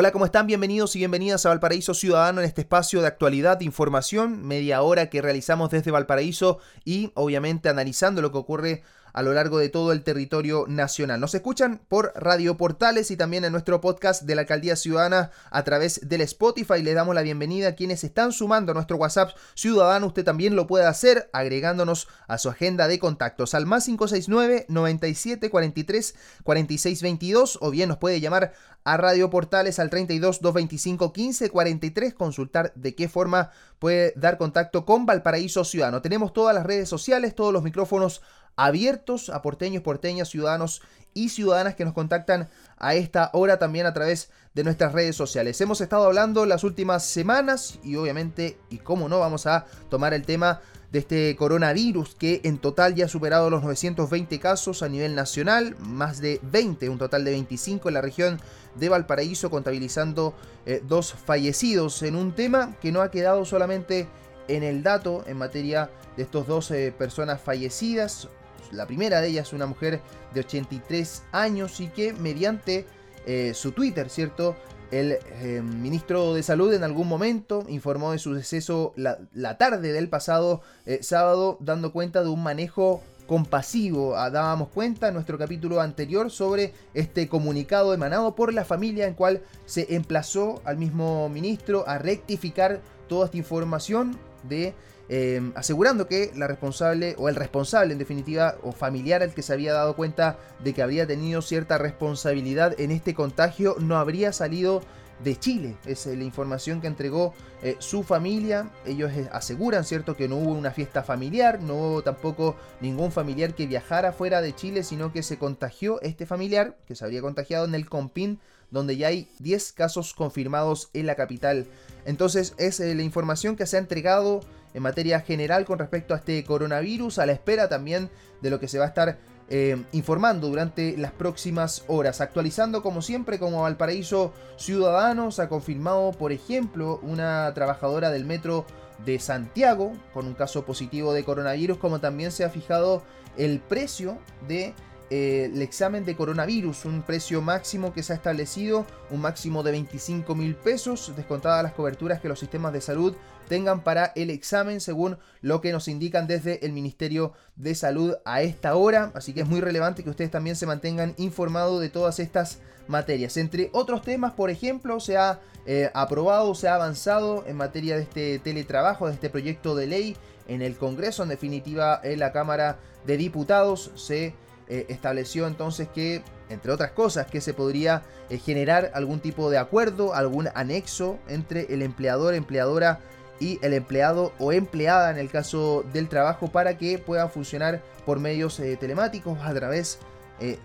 Hola, ¿cómo están? Bienvenidos y bienvenidas a Valparaíso Ciudadano en este espacio de actualidad, de información, media hora que realizamos desde Valparaíso y obviamente analizando lo que ocurre a lo largo de todo el territorio nacional. Nos escuchan por Radio Portales y también en nuestro podcast de la Alcaldía Ciudadana a través del Spotify. Les damos la bienvenida a quienes están sumando a nuestro WhatsApp Ciudadano. Usted también lo puede hacer agregándonos a su agenda de contactos al más 569 97 43 46 22 o bien nos puede llamar a Radio Portales al 32 225 15 43 consultar de qué forma puede dar contacto con Valparaíso Ciudadano. Tenemos todas las redes sociales, todos los micrófonos abiertos a porteños, porteñas, ciudadanos y ciudadanas que nos contactan a esta hora también a través de nuestras redes sociales. Hemos estado hablando las últimas semanas y obviamente, y cómo no, vamos a tomar el tema de este coronavirus que en total ya ha superado los 920 casos a nivel nacional, más de 20, un total de 25 en la región de Valparaíso, contabilizando eh, dos fallecidos en un tema que no ha quedado solamente en el dato en materia de estos dos eh, personas fallecidas, la primera de ellas, una mujer de 83 años y que mediante eh, su Twitter, ¿cierto? El eh, ministro de Salud en algún momento informó de su deceso la, tarde del pasado eh, sábado, dando cuenta de un manejo compasivo. Ah, dábamos cuenta en nuestro capítulo anterior sobre este comunicado emanado por la familia en cual se emplazó al mismo ministro a rectificar toda esta información de Em, asegurando que la responsable o el responsable en definitiva o familiar al que se había dado cuenta de que habría tenido cierta responsabilidad en este contagio no habría salido de Chile. Es la información que entregó eh, su familia. Ellos eh, aseguran, ¿cierto?, que no hubo una fiesta familiar, no hubo tampoco ningún familiar que viajara fuera de Chile, sino que se contagió este familiar, que se habría contagiado en el Compín, donde ya hay 10 casos confirmados en la capital. Entonces es la información que se ha entregado en materia general con respecto a este coronavirus, a la espera también de lo que se va a estar eh, informando durante las próximas horas. Actualizando como siempre como Valparaíso Ciudadanos ha confirmado, por ejemplo, una trabajadora del metro de Santiago con un caso positivo de coronavirus, como también se ha fijado el precio de eh, el examen de coronavirus, un precio máximo que se ha establecido, un máximo de 25 mil pesos, descontadas las coberturas que los sistemas de salud tengan para el examen, según lo que nos indican desde el Ministerio de Salud a esta hora. Así que es muy relevante que ustedes también se mantengan informados de todas estas materias. Entre otros temas, por ejemplo, se ha eh, aprobado, se ha avanzado en materia de este teletrabajo, de este proyecto de ley en el Congreso, en definitiva en la Cámara de Diputados se eh, estableció entonces que, entre otras cosas, que se podría eh, generar algún tipo de acuerdo, algún anexo entre el empleador, empleadora y el empleado o empleada en el caso del trabajo para que puedan funcionar por medios eh, telemáticos a través,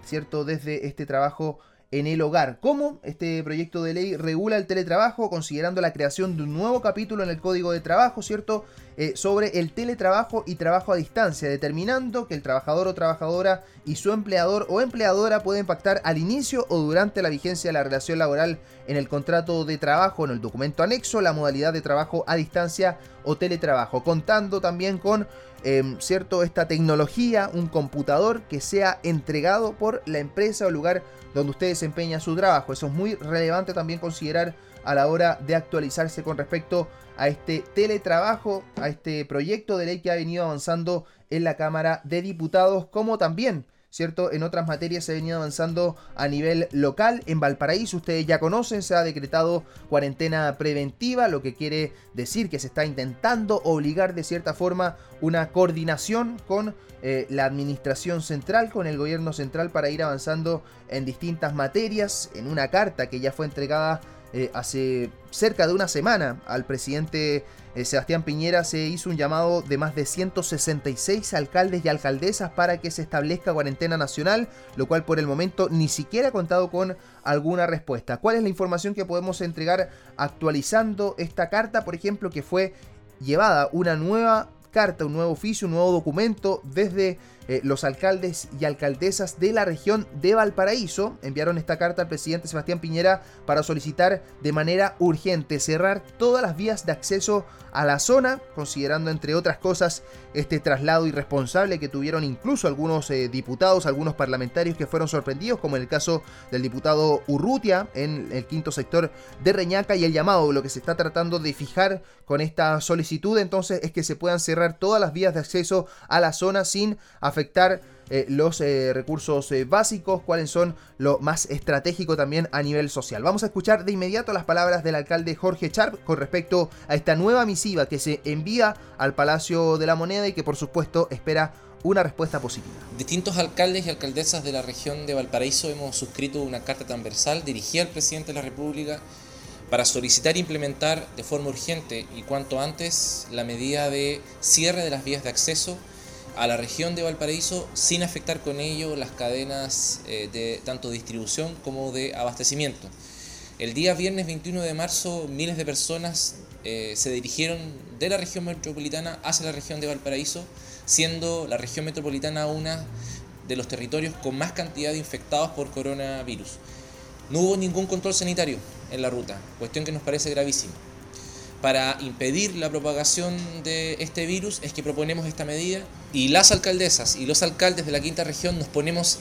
¿cierto?, desde este trabajo en el hogar. ¿Cómo este proyecto de ley regula el teletrabajo? Considerando la creación de un nuevo capítulo en el Código de Trabajo, ¿cierto? Eh, sobre el teletrabajo y trabajo a distancia, determinando que el trabajador o trabajadora y su empleador o empleadora pueden pactar al inicio o durante la vigencia de la relación laboral en el contrato de trabajo, en el documento anexo, la modalidad de trabajo a distancia o teletrabajo, contando también con em, cierto esta tecnología, un computador que sea entregado por la empresa o lugar donde usted desempeña su trabajo. Eso es muy relevante también considerar a la hora de actualizarse con respecto a este teletrabajo, a este proyecto de ley que ha venido avanzando en la Cámara de Diputados, como también ¿cierto? En otras materias se ha venido avanzando a nivel local. En Valparaíso, ustedes ya conocen, se ha decretado cuarentena preventiva, lo que quiere decir que se está intentando obligar de cierta forma una coordinación con eh, la administración central, con el gobierno central para ir avanzando en distintas materias. En una carta que ya fue entregada eh, hace cerca de una semana al presidente eh, Sebastián Piñera se hizo un llamado de más de 166 alcaldes y alcaldesas para que se establezca cuarentena nacional, lo cual por el momento ni siquiera ha contado con alguna respuesta. ¿Cuál es la información que podemos entregar actualizando esta carta? Por ejemplo, que fue llevada una nueva carta, un nuevo oficio, un nuevo documento desde eh, los alcaldes y alcaldesas de la región de Valparaíso enviaron esta carta al presidente Sebastián Piñera para solicitar de manera urgente cerrar todas las vías de acceso a la zona, considerando entre otras cosas este traslado irresponsable que tuvieron incluso algunos eh, diputados, algunos parlamentarios que fueron sorprendidos, como en el caso del diputado Urrutia en el quinto sector de Reñaca y el llamado, lo que se está tratando de fijar con esta solicitud entonces es que se puedan cerrar todas las vías de acceso a la zona sin afectar eh, los eh, recursos eh, básicos, cuáles son lo más estratégico también a nivel social. Vamos a escuchar de inmediato las palabras del alcalde Jorge Charp con respecto a esta nueva misiva que se envía al Palacio de la Moneda y que por supuesto espera una respuesta positiva. Distintos alcaldes y alcaldesas de la región de Valparaíso hemos suscrito una carta transversal dirigida al presidente de la República para solicitar implementar de forma urgente y cuanto antes la medida de cierre de las vías de acceso a la región de Valparaíso sin afectar con ello las cadenas eh, de tanto distribución como de abastecimiento. El día viernes 21 de marzo miles de personas eh, se dirigieron de la región metropolitana hacia la región de Valparaíso, siendo la región metropolitana una de los territorios con más cantidad de infectados por coronavirus. No hubo ningún control sanitario en la ruta, cuestión que nos parece gravísima para impedir la propagación de este virus es que proponemos esta medida y las alcaldesas y los alcaldes de la quinta región nos ponemos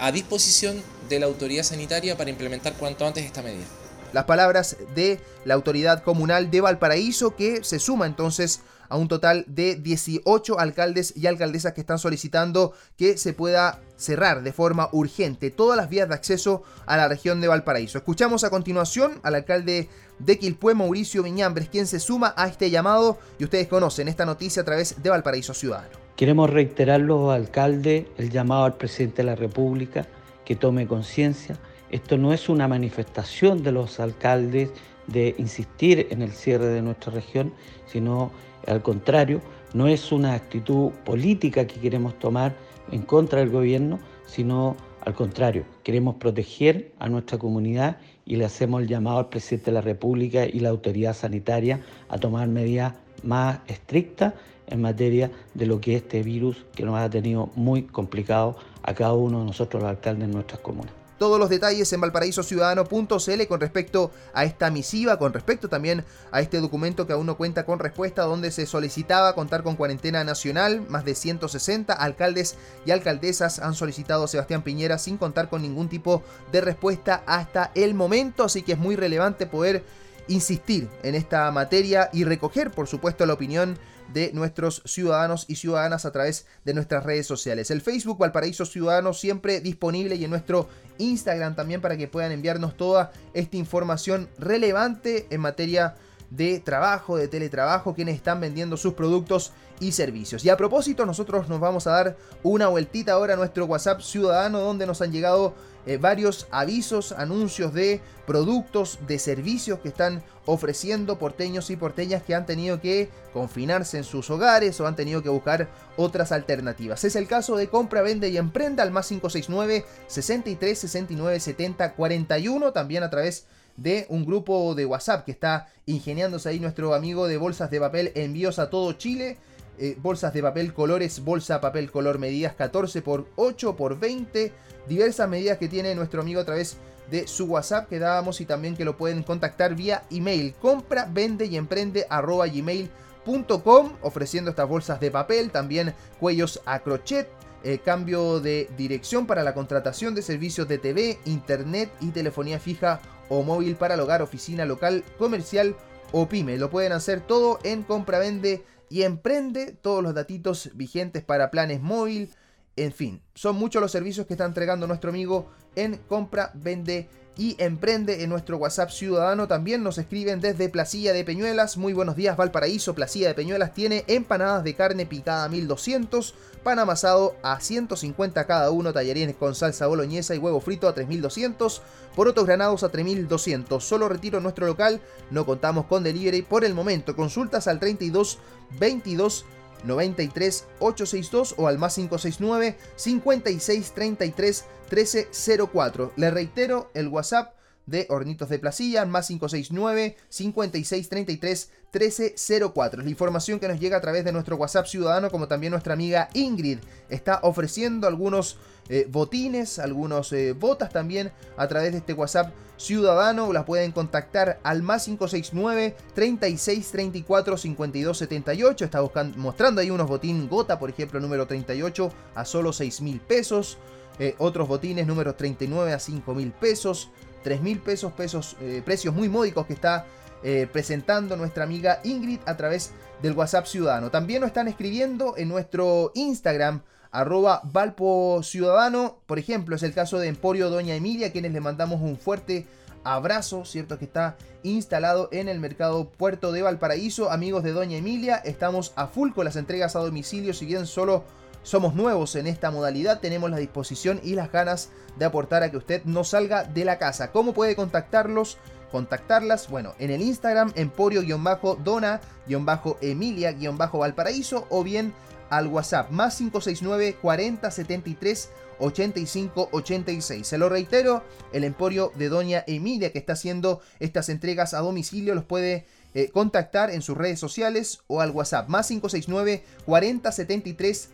a disposición de la autoridad sanitaria para implementar cuanto antes esta medida. Las palabras de la autoridad comunal de Valparaíso que se suma entonces a un total de 18 alcaldes y alcaldesas que están solicitando que se pueda cerrar de forma urgente todas las vías de acceso a la región de Valparaíso. Escuchamos a continuación al alcalde de Quilpué, Mauricio Viñambres, quien se suma a este llamado y ustedes conocen esta noticia a través de Valparaíso Ciudadano. Queremos reiterar los alcaldes el llamado al presidente de la República que tome conciencia. Esto no es una manifestación de los alcaldes de insistir en el cierre de nuestra región, sino al contrario, no es una actitud política que queremos tomar en contra del gobierno, sino al contrario, queremos proteger a nuestra comunidad y le hacemos el llamado al presidente de la República y la autoridad sanitaria a tomar medidas más estrictas en materia de lo que es este virus que nos ha tenido muy complicado a cada uno de nosotros los alcaldes de nuestras comunas todos los detalles en valparaísociudadano.cl con respecto a esta misiva, con respecto también a este documento que aún no cuenta con respuesta, donde se solicitaba contar con cuarentena nacional. Más de 160 alcaldes y alcaldesas han solicitado a Sebastián Piñera sin contar con ningún tipo de respuesta hasta el momento, así que es muy relevante poder insistir en esta materia y recoger, por supuesto, la opinión de nuestros ciudadanos y ciudadanas a través de nuestras redes sociales. El Facebook Valparaíso Ciudadano siempre disponible y en nuestro Instagram también para que puedan enviarnos toda esta información relevante en materia de trabajo, de teletrabajo, quienes están vendiendo sus productos y servicios. Y a propósito, nosotros nos vamos a dar una vueltita ahora a nuestro WhatsApp ciudadano donde nos han llegado eh, varios avisos, anuncios de productos, de servicios que están ofreciendo porteños y porteñas que han tenido que confinarse en sus hogares o han tenido que buscar otras alternativas. Es el caso de compra, vende y emprenda al más 569 63 69 70 41, también a través de un grupo de WhatsApp que está ingeniándose ahí nuestro amigo de bolsas de papel envíos a todo Chile. Eh, bolsas de papel colores, bolsa papel color medidas 14 por 8 por 20, diversas medidas que tiene nuestro amigo a través de su WhatsApp que dábamos y también que lo pueden contactar vía email compra, vende y emprende arroba gmail.com ofreciendo estas bolsas de papel, también cuellos a crochet, eh, cambio de dirección para la contratación de servicios de TV, internet y telefonía fija o móvil para el hogar, oficina local, comercial o pyme. Lo pueden hacer todo en compra, vende y emprende. Todos los datitos vigentes para planes móvil. En fin, son muchos los servicios que está entregando nuestro amigo en compra, vende y emprende en nuestro WhatsApp ciudadano. También nos escriben desde Placilla de Peñuelas. Muy buenos días, Valparaíso. Placilla de Peñuelas tiene empanadas de carne picada 1200, pan amasado a 150 cada uno, tallarines con salsa boloñesa y huevo frito a 3200, porotos granados a 3200. Solo retiro en nuestro local, no contamos con delivery por el momento. Consultas al 32 22 93 862 o al más 569 56 33 1304. Le reitero el WhatsApp de Hornitos de Placilla, más 569 5633 1304. Es la información que nos llega a través de nuestro WhatsApp ciudadano, como también nuestra amiga Ingrid está ofreciendo algunos eh, botines, algunos eh, botas también a través de este WhatsApp ciudadano. Las pueden contactar al más 569 36 34 52 78. Está buscando, mostrando ahí unos botín gota, por ejemplo, número 38 a solo 6 mil pesos. Eh, otros botines número 39 a 5 mil pesos. 3 mil pesos, pesos precios muy módicos que está eh, presentando nuestra amiga Ingrid a través del WhatsApp Ciudadano. También nos están escribiendo en nuestro Instagram, arroba Valpo Ciudadano. Por ejemplo, es el caso de Emporio Doña Emilia, quienes le mandamos un fuerte abrazo, ¿cierto? Que está instalado en el mercado Puerto de Valparaíso. Amigos de Doña Emilia, estamos a full con las entregas a domicilio, si bien solo somos nuevos en esta modalidad, tenemos la disposición y las ganas de aportar a que usted no salga de la casa. ¿Cómo puede contactarlos? contactarlas, bueno, en el Instagram emporio-dona-emilia-valparaíso o bien al WhatsApp más 569 40 73 85 86. Se lo reitero, el Emporio de Doña Emilia que está haciendo estas entregas a domicilio los puede eh, contactar en sus redes sociales o al WhatsApp más 569 40 73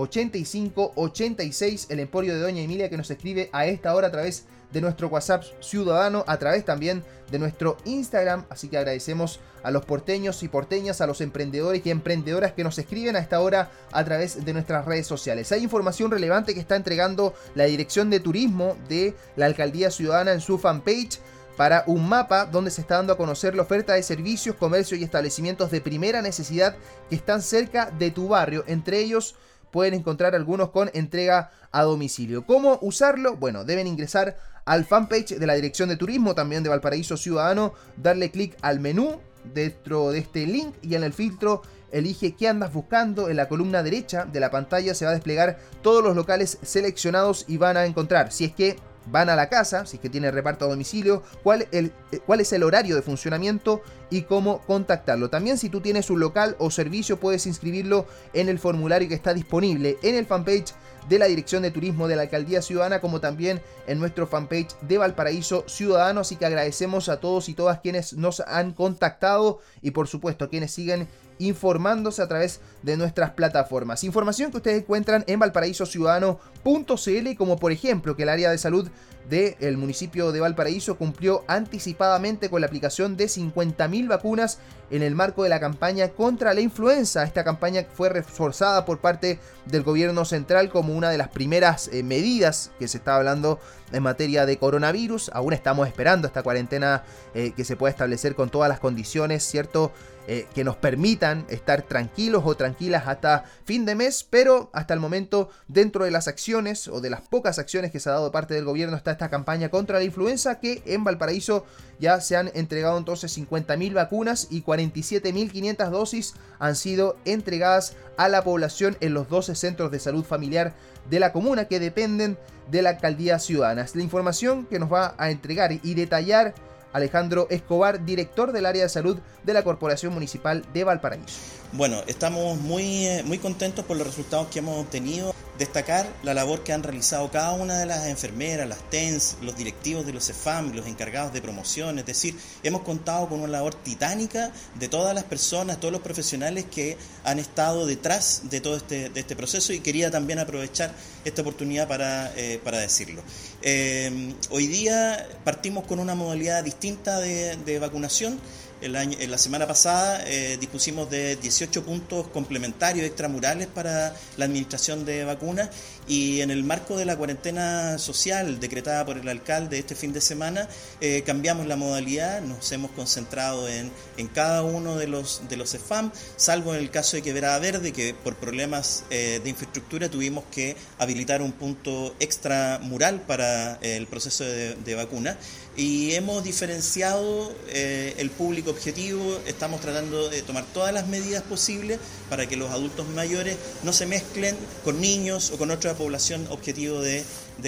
85 86. El Emporio de Doña Emilia que nos escribe a esta hora a través de nuestro WhatsApp ciudadano, a través también de nuestro Instagram. Así que agradecemos a los porteños y porteñas, a los emprendedores y emprendedoras que nos escriben a esta hora a través de nuestras redes sociales. Hay información relevante que está entregando la Dirección de Turismo de la Alcaldía Ciudadana en su fanpage para un mapa donde se está dando a conocer la oferta de servicios, comercio y establecimientos de primera necesidad que están cerca de tu barrio, entre ellos pueden encontrar algunos con entrega a domicilio. ¿Cómo usarlo? Bueno, deben ingresar al fanpage de la Dirección de Turismo, también de Valparaíso Ciudadano, darle clic al menú dentro de este link y en el filtro elige qué andas buscando. En la columna derecha de la pantalla se va a desplegar todos los locales seleccionados y van a encontrar, si es que van a la casa, si es que tiene reparto a domicilio, cuál, eh, cuál es el horario de funcionamiento y cómo contactarlo. También si tú tienes un local o servicio puedes inscribirlo en el formulario que está disponible en el fanpage de la Dirección de Turismo de la Alcaldía Ciudadana, como también en nuestro fanpage de Valparaíso Ciudadano. Así que agradecemos a todos y todas quienes nos han contactado y por supuesto quienes siguen informándose a través de nuestras plataformas. Información que ustedes encuentran en valparaísociudadano.cl, como por ejemplo que el área de salud del municipio de Valparaíso cumplió anticipadamente con la aplicación de 50.000 vacunas en el marco de la campaña contra la influenza. Esta campaña fue reforzada por parte del gobierno central como una de las primeras eh, medidas que se está hablando en materia de coronavirus. Aún estamos esperando esta cuarentena eh, que se pueda establecer con todas las condiciones, ¿cierto? Eh, que nos permitan estar tranquilos o tranquilas hasta fin de mes, pero hasta el momento dentro de las acciones o de las pocas acciones que se ha dado de parte del gobierno está esta campaña contra la influenza que en Valparaíso ya se han entregado entonces 50.000 vacunas y 47.500 dosis han sido entregadas a la población en los 12 centros de salud familiar de la comuna que dependen de la alcaldía ciudadana. La información que nos va a entregar y detallar Alejandro Escobar, director del área de salud de la Corporación Municipal de Valparaíso. Bueno, estamos muy, eh, muy contentos por los resultados que hemos obtenido. Destacar la labor que han realizado cada una de las enfermeras, las TENS, los directivos de los CEFAM, los encargados de promoción. Es decir, hemos contado con una labor titánica de todas las personas, todos los profesionales que han estado detrás de todo este, de este proceso y quería también aprovechar esta oportunidad para, eh, para decirlo. Eh, hoy día partimos con una modalidad distinta de, de vacunación en la semana pasada eh, dispusimos de 18 puntos complementarios extramurales para la administración de vacunas y en el marco de la cuarentena social decretada por el alcalde este fin de semana eh, cambiamos la modalidad, nos hemos concentrado en, en cada uno de los, de los EFAM, salvo en el caso de Quebrada Verde que por problemas eh, de infraestructura tuvimos que habilitar un punto extramural para el proceso de, de vacuna y hemos diferenciado el público público objetivo, estamos tratando de tomar todas las medidas posibles para que los adultos mayores no se mezclen con niños o con otra población objetivo de,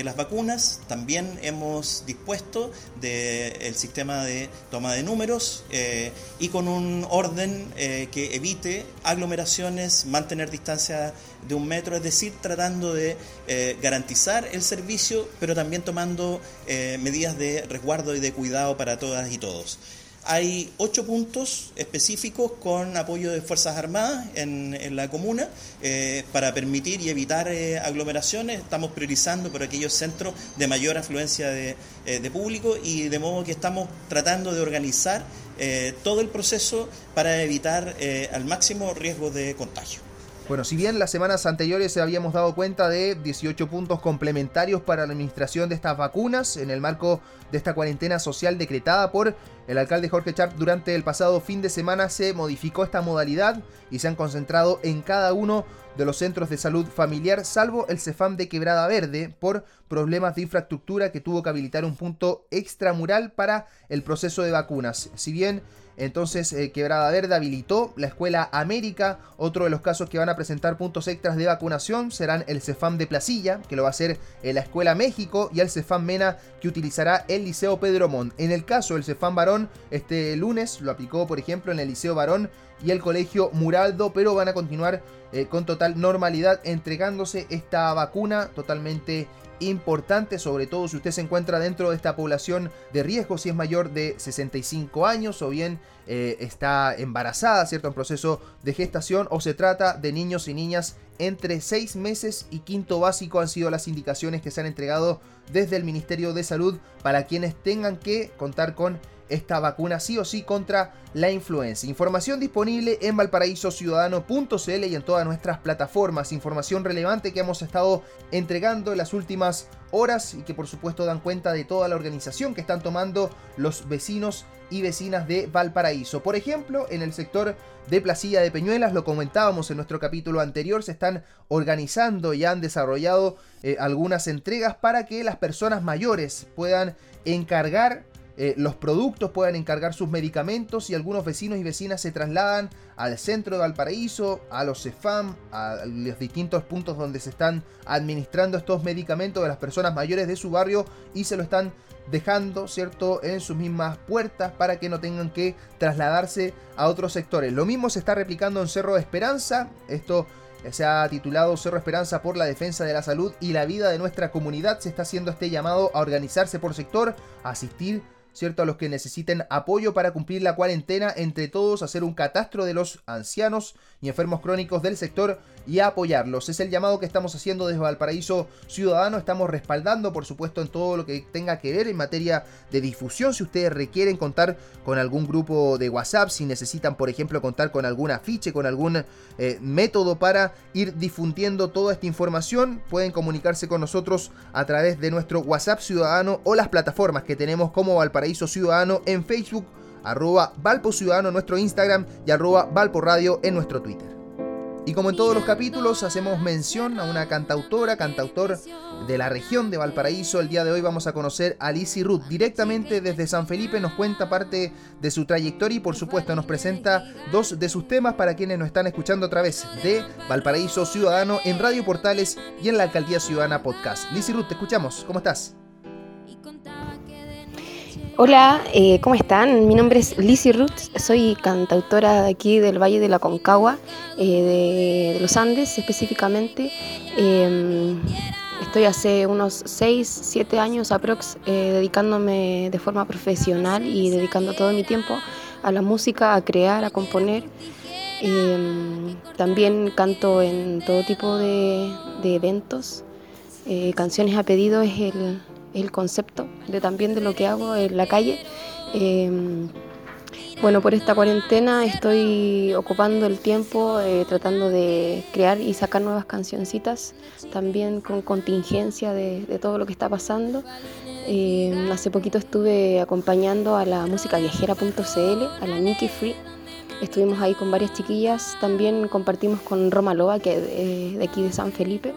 las vacunas. También hemos dispuesto del sistema de toma de números eh, y con un orden eh, que evite aglomeraciones, mantener distancia de un metro, es decir, tratando de eh, garantizar el servicio, pero también tomando medidas de resguardo y de cuidado para todas y todos. Hay ocho puntos específicos con apoyo de Fuerzas Armadas en, la comuna eh, para permitir y evitar eh, aglomeraciones. Estamos priorizando por aquellos centros de mayor afluencia de, eh, público y de modo que estamos tratando de organizar todo el proceso para evitar al máximo riesgo de contagio. Bueno, si bien las semanas anteriores habíamos dado cuenta de 18 puntos complementarios para la administración de estas vacunas en el marco de esta cuarentena social decretada por el alcalde Jorge Chart durante el pasado fin de semana, se modificó esta modalidad y se han concentrado en cada uno de los centros de salud familiar, salvo el CEFAM de Quebrada Verde, por problemas de infraestructura que tuvo que habilitar un punto extramural para el proceso de vacunas. Si bien entonces, eh, Quebrada Verde habilitó la Escuela América. Otro de los casos que van a presentar puntos extras de vacunación serán el Cefam de Placilla, que lo va a hacer la Escuela México, y el Cefam Mena, que utilizará el Liceo Pedro Montt. En el caso del Cefam Este lunes lo aplicó, por ejemplo, en el Liceo Varón y el Colegio Muraldo, pero van a continuar eh, con total normalidad entregándose esta vacuna totalmente importante, sobre todo si usted se encuentra dentro de esta población de riesgo, si es mayor de 65 años o bien eh, está embarazada, ¿cierto? En proceso de gestación o se trata de niños y niñas entre 6 meses y quinto básico han sido las indicaciones que se han entregado desde el Ministerio de Salud para quienes tengan que contar con esta vacuna sí o sí contra la influenza. Información disponible en valparaísociudadano.cl y en todas nuestras plataformas. Información relevante que hemos estado entregando en las últimas horas y que por supuesto dan cuenta de toda la organización que están tomando los vecinos y vecinas de Valparaíso. Por ejemplo, en el sector de Placilla de Peñuelas, lo comentábamos en nuestro capítulo anterior, se están organizando y han desarrollado eh, algunas entregas para que las personas mayores puedan encargar eh, los productos, puedan encargar sus medicamentos y algunos vecinos y vecinas se trasladan al centro de Valparaíso, a los CEFAM, a los distintos puntos donde se están administrando estos medicamentos de las personas mayores de su barrio y se lo están dejando, ¿cierto?, en sus mismas puertas para que no tengan que trasladarse a otros sectores. Lo mismo se está replicando en Cerro de Esperanza, esto se ha titulado Cerro Esperanza por la defensa de la salud y la vida de nuestra comunidad. Se está haciendo este llamado a organizarse por sector, a asistir ¿cierto? A los que necesiten apoyo para cumplir la cuarentena, entre todos hacer un catastro de los ancianos y enfermos crónicos del sector y apoyarlos. Es el llamado que estamos haciendo desde Valparaíso Ciudadano. Estamos respaldando, por supuesto, en todo lo que tenga que ver en materia de difusión. Si ustedes requieren contar con algún grupo de WhatsApp, si necesitan, por ejemplo, contar con algún afiche, con algún eh, método para ir difundiendo toda esta información, pueden comunicarse con nosotros a través de nuestro WhatsApp Ciudadano o las plataformas que tenemos como Valparaíso Ciudadano en Facebook arroba Valpo Ciudadano en nuestro Instagram y arroba Valpo Radio en nuestro Twitter. Y como en todos los capítulos hacemos mención a una cantautora, cantautor de la región de Valparaíso. El día de hoy vamos a conocer a Lizzie Ruth. Directamente desde San Felipe nos cuenta parte de su trayectoria y por supuesto nos presenta dos de sus temas para quienes nos están escuchando a través de Valparaíso Ciudadano en Radio Portales y en la Alcaldía Ciudadana Podcast. Lizzie Ruth, te escuchamos. ¿Cómo estás? Hola, eh, ¿cómo están? Mi nombre es Lizzie Ruth, soy cantautora de aquí del Valle de la Concagua, eh, de, los Andes específicamente. Em, estoy hace unos 6, 7 años aprox eh, dedicándome de forma profesional y dedicando todo mi tiempo a la música, a crear, a componer. Em, también canto en todo tipo de eventos. canciones a pedido es el, el concepto de también de lo que hago en la calle. Em, bueno, por esta cuarentena estoy ocupando el tiempo eh, tratando de crear y sacar nuevas cancioncitas, también con contingencia de, todo lo que está pasando. Em, hace poquito estuve acompañando a la música viajera.cl, a la Nikki Free. Estuvimos ahí con varias chiquillas, también compartimos con Roma Loba, que es de aquí de San Felipe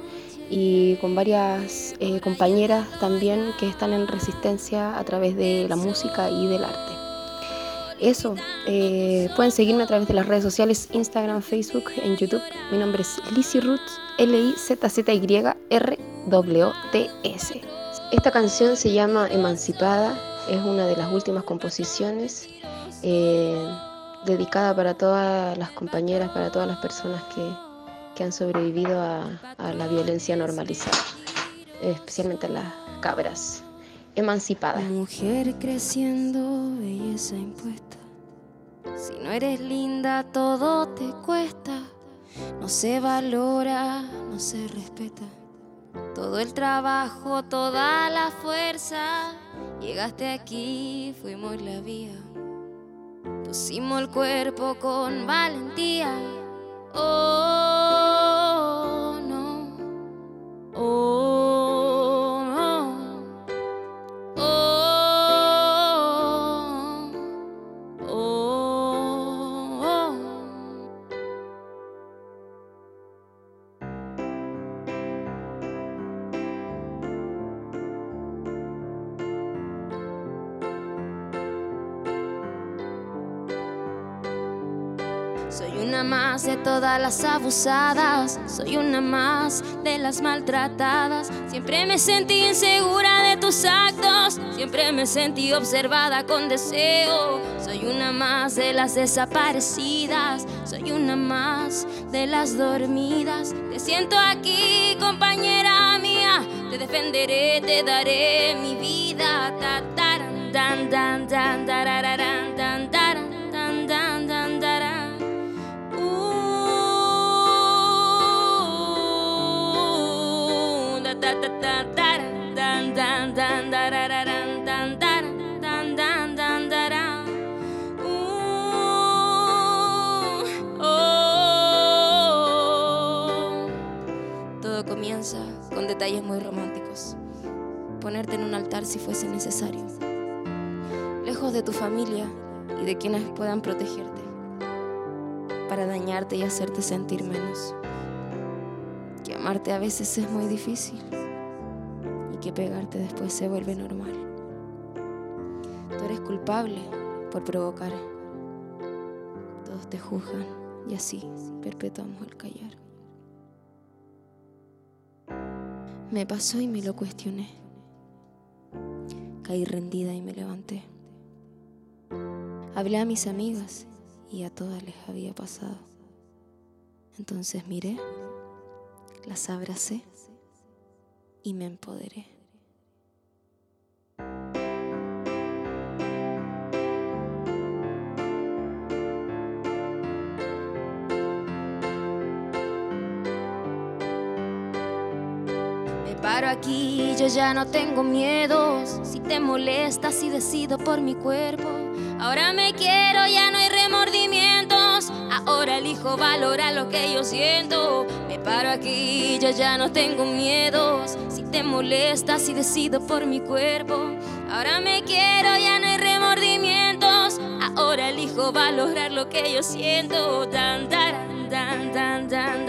y con varias eh, compañeras también que están en resistencia a través de la música y del arte. eso, eh, pueden seguirme a través de las redes sociales, Instagram, Facebook, en YouTube. Mi nombre es Lizzy Roots, L-I-Z-Z-Y-R-W-T-S. Esta canción se llama Emancipada, es una de las últimas composiciones eh, dedicada para todas las compañeras, para todas las personas que, que han sobrevivido a, a la violencia normalizada, especialmente las cabras emancipada. Mujer creciendo, belleza impuesta. Si no eres linda, todo te cuesta. No se valora, no se respeta. Todo el trabajo, toda la fuerza. Llegaste aquí, fuimos la vía. Pusimos el cuerpo con valentía. Oh. Oh, una más de todas las abusadas, soy una más de las maltratadas. Siempre me sentí insegura de tus actos, siempre me sentí observada con deseo. Soy una más de las desaparecidas, soy una más de las dormidas. Te siento aquí, compañera mía, te defenderé, te daré mi vida. Todo comienza con detalles muy románticos. Ponerte en un altar si fuese necesario. Lejos de tu familia y de quienes puedan protegerte. Para dañarte y hacerte sentir menos. Amarte a veces es muy difícil. Y que pegarte después se vuelve normal. Tú eres culpable por provocar. Todos te juzgan y así perpetuamos el callar. Me pasó y me lo cuestioné. Caí rendida y me levanté. Hablé a mis amigas y a todas les había pasado. Entonces miré, las abracé y me empoderé. Me paro aquí, yo ya no tengo miedos. Si te molestas y decido por mi cuerpo. Ahora me quiero, ya no. Ahora elijo valorar lo que yo siento. Me paro aquí, yo ya no tengo miedos. Si te molestas y decido por mi cuerpo. Ahora me quiero, ya no hay remordimientos. Ahora elijo valorar lo que yo siento. Tan, tan, tan, tan, tan,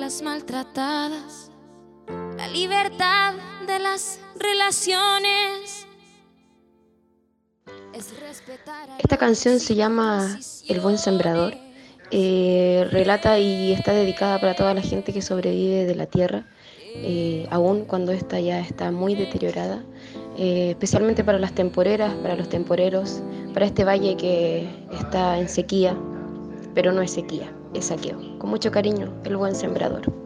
las maltratadas, la libertad de las relaciones. Esta canción se llama El buen sembrador. Eh, relata y está dedicada para toda la gente que sobrevive de la tierra, eh, aún cuando esta ya está muy deteriorada, eh, especialmente para las temporeras, para los temporeros, para este valle que está en sequía, pero no es sequía, es saqueo. Con mucho cariño, el buen sembrador.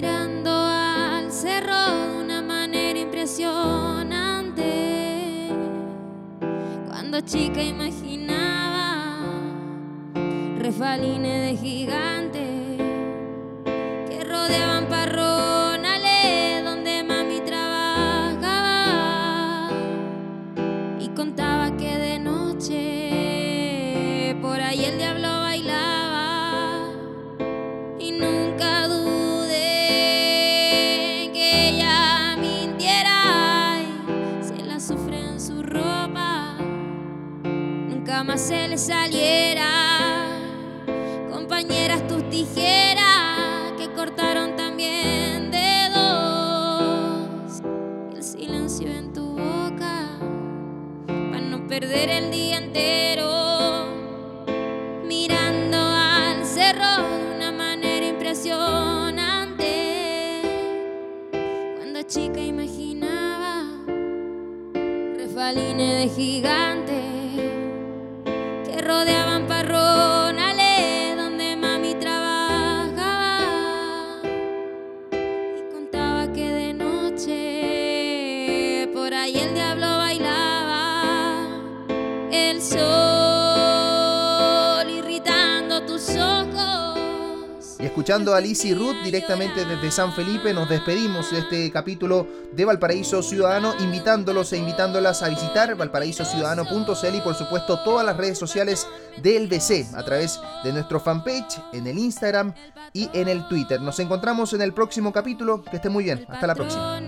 mirando al cerro de una manera impresionante. Cuando chica imaginaba refalines de gigantes que rodeaban parronales refalines de gigantes que rodeaban parronales escuchando a Liz y Ruth directamente desde San Felipe, nos despedimos de este capítulo de Valparaíso Ciudadano, invitándolos e invitándolas a visitar valparaísociudadano.cl y por supuesto todas las redes sociales del BC a través de nuestro fanpage, en el Instagram y en el Twitter. Nos encontramos en el próximo capítulo. Que esté muy bien. Hasta la próxima.